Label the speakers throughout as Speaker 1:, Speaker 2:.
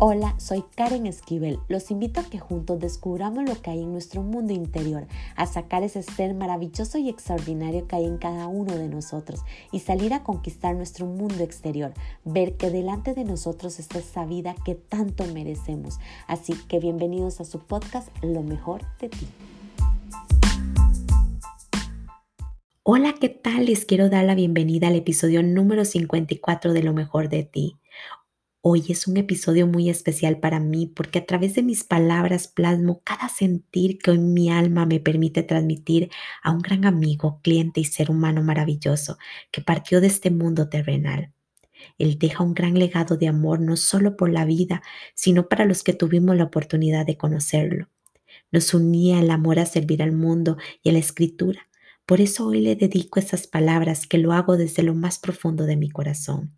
Speaker 1: Hola, soy Karen Esquivel. Los invito a que juntos descubramos lo que hay en nuestro mundo interior, a sacar ese ser maravilloso y extraordinario que hay en cada uno de nosotros y salir a conquistar nuestro mundo exterior, ver que delante de nosotros está esa vida que tanto merecemos. Así que bienvenidos a su podcast Lo mejor de ti. Hola, ¿qué tal? Les quiero dar la bienvenida al episodio número 54 de Lo mejor de ti. Hoy es un episodio muy especial para mí porque a través de mis palabras plasmo cada sentir que hoy mi alma me permite transmitir a un gran amigo, cliente y ser humano maravilloso que partió de este mundo terrenal. Él deja un gran legado de amor no solo por la vida, sino para los que tuvimos la oportunidad de conocerlo. Nos unía el amor a servir al mundo y a la escritura. Por eso hoy le dedico esas palabras que lo hago desde lo más profundo de mi corazón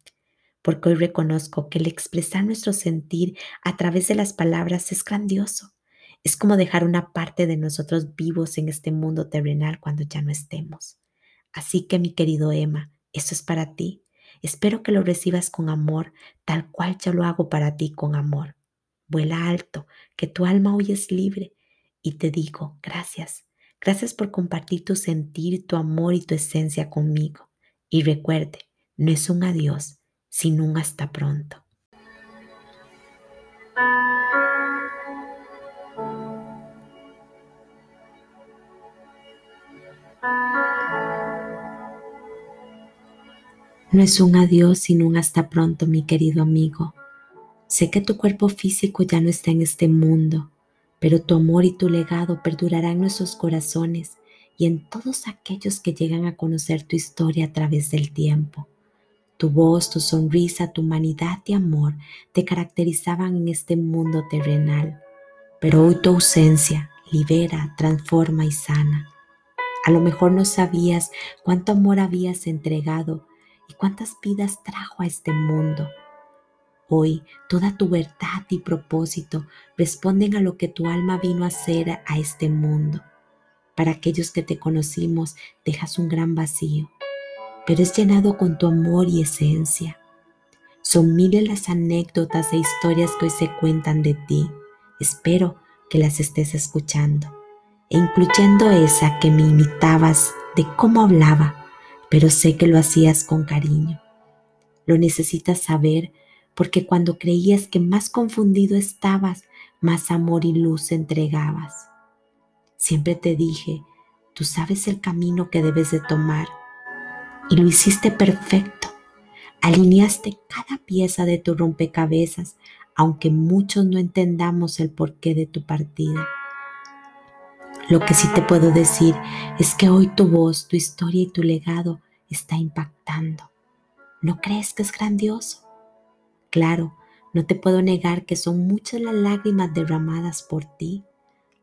Speaker 1: porque hoy reconozco que el expresar nuestro sentir a través de las palabras es grandioso. Es como dejar una parte de nosotros vivos en este mundo terrenal cuando ya no estemos. Así que mi querido Emma, eso es para ti. Espero que lo recibas con amor, tal cual yo lo hago para ti con amor. Vuela alto, que tu alma hoy es libre. Y te digo, gracias. Gracias por compartir tu sentir, tu amor y tu esencia conmigo. Y recuerde, no es un adiós, sino un hasta pronto. No es un adiós, sino un hasta pronto, mi querido amigo. Sé que tu cuerpo físico ya no está en este mundo, pero tu amor y tu legado perdurarán en nuestros corazones y en todos aquellos que llegan a conocer tu historia a través del tiempo. Tu voz, tu sonrisa, tu humanidad y amor te caracterizaban en este mundo terrenal, pero hoy tu ausencia libera, transforma y sana. A lo mejor no sabías cuánto amor habías entregado y cuántas vidas trajo a este mundo. Hoy toda tu verdad y propósito responden a lo que tu alma vino a hacer a este mundo. Para aquellos que te conocimos dejas un gran vacío pero es llenado con tu amor y esencia. Son miles las anécdotas e historias que hoy se cuentan de ti. Espero que las estés escuchando, e incluyendo esa que me imitabas de cómo hablaba, pero sé que lo hacías con cariño. Lo necesitas saber porque cuando creías que más confundido estabas, más amor y luz entregabas. Siempre te dije, tú sabes el camino que debes de tomar y lo hiciste perfecto. Alineaste cada pieza de tu rompecabezas, aunque muchos no entendamos el porqué de tu partida. Lo que sí te puedo decir es que hoy tu voz, tu historia y tu legado está impactando. ¿No crees que es grandioso? Claro, no te puedo negar que son muchas las lágrimas derramadas por ti,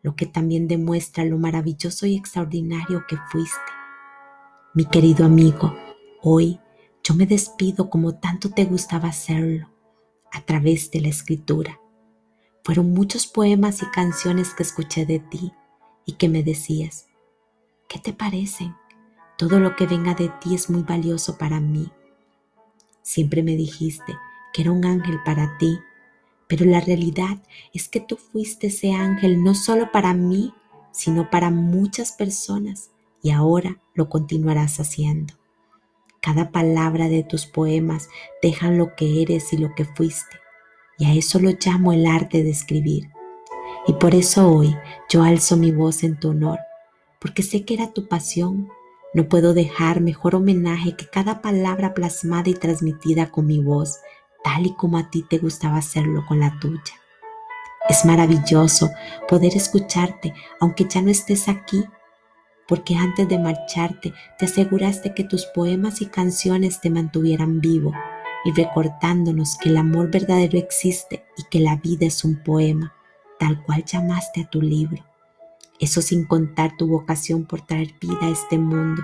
Speaker 1: lo que también demuestra lo maravilloso y extraordinario que fuiste. Mi querido amigo, hoy yo me despido como tanto te gustaba hacerlo, a través de la escritura. Fueron muchos poemas y canciones que escuché de ti y que me decías, ¿qué te parecen? Todo lo que venga de ti es muy valioso para mí. Siempre me dijiste que era un ángel para ti, pero la realidad es que tú fuiste ese ángel no solo para mí, sino para muchas personas y ahora lo continuarás haciendo. Cada palabra de tus poemas dejan lo que eres y lo que fuiste, y a eso lo llamo el arte de escribir. Y por eso hoy yo alzo mi voz en tu honor, porque sé que era tu pasión. No puedo dejar mejor homenaje que cada palabra plasmada y transmitida con mi voz, tal y como a ti te gustaba hacerlo con la tuya. Es maravilloso poder escucharte, aunque ya no estés aquí, porque antes de marcharte te aseguraste que tus poemas y canciones te mantuvieran vivo y recordándonos que el amor verdadero existe y que la vida es un poema, tal cual llamaste a tu libro. Eso sin contar tu vocación por traer vida a este mundo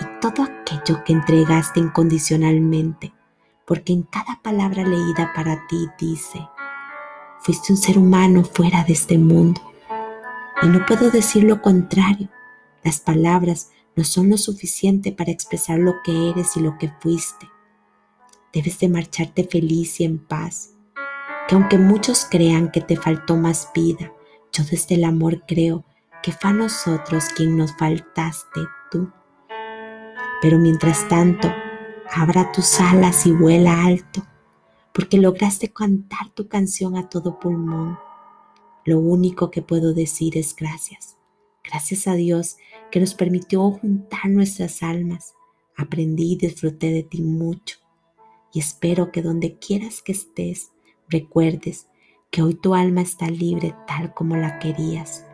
Speaker 1: y todo aquello que entregaste incondicionalmente, porque en cada palabra leída para ti dice, fuiste un ser humano fuera de este mundo. Y no puedo decir lo contrario, las palabras no son lo suficiente para expresar lo que eres y lo que fuiste. Debes de marcharte feliz y en paz. que aunque muchos crean que te faltó más vida, yo desde el amor creo que fue a nosotros quien nos faltaste tú. Pero mientras tanto, abra tus alas y vuela alto, porque lograste cantar tu canción a todo pulmón. Lo único que puedo decir es gracias. Gracias a Dios que nos permitió juntar nuestras almas. Aprendí y disfruté de ti mucho. Y espero que donde quieras que estés, recuerdes que hoy tu alma está libre tal como la querías.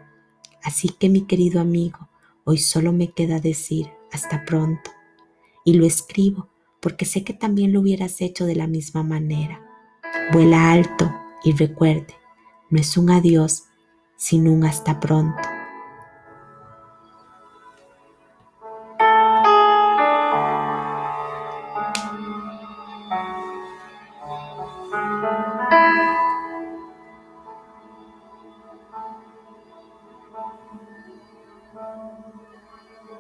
Speaker 1: Así que mi querido amigo, hoy solo me queda decir hasta pronto. Y lo escribo porque sé que también lo hubieras hecho de la misma manera. Vuela alto y recuerde, no es un adiós, sino un hasta pronto.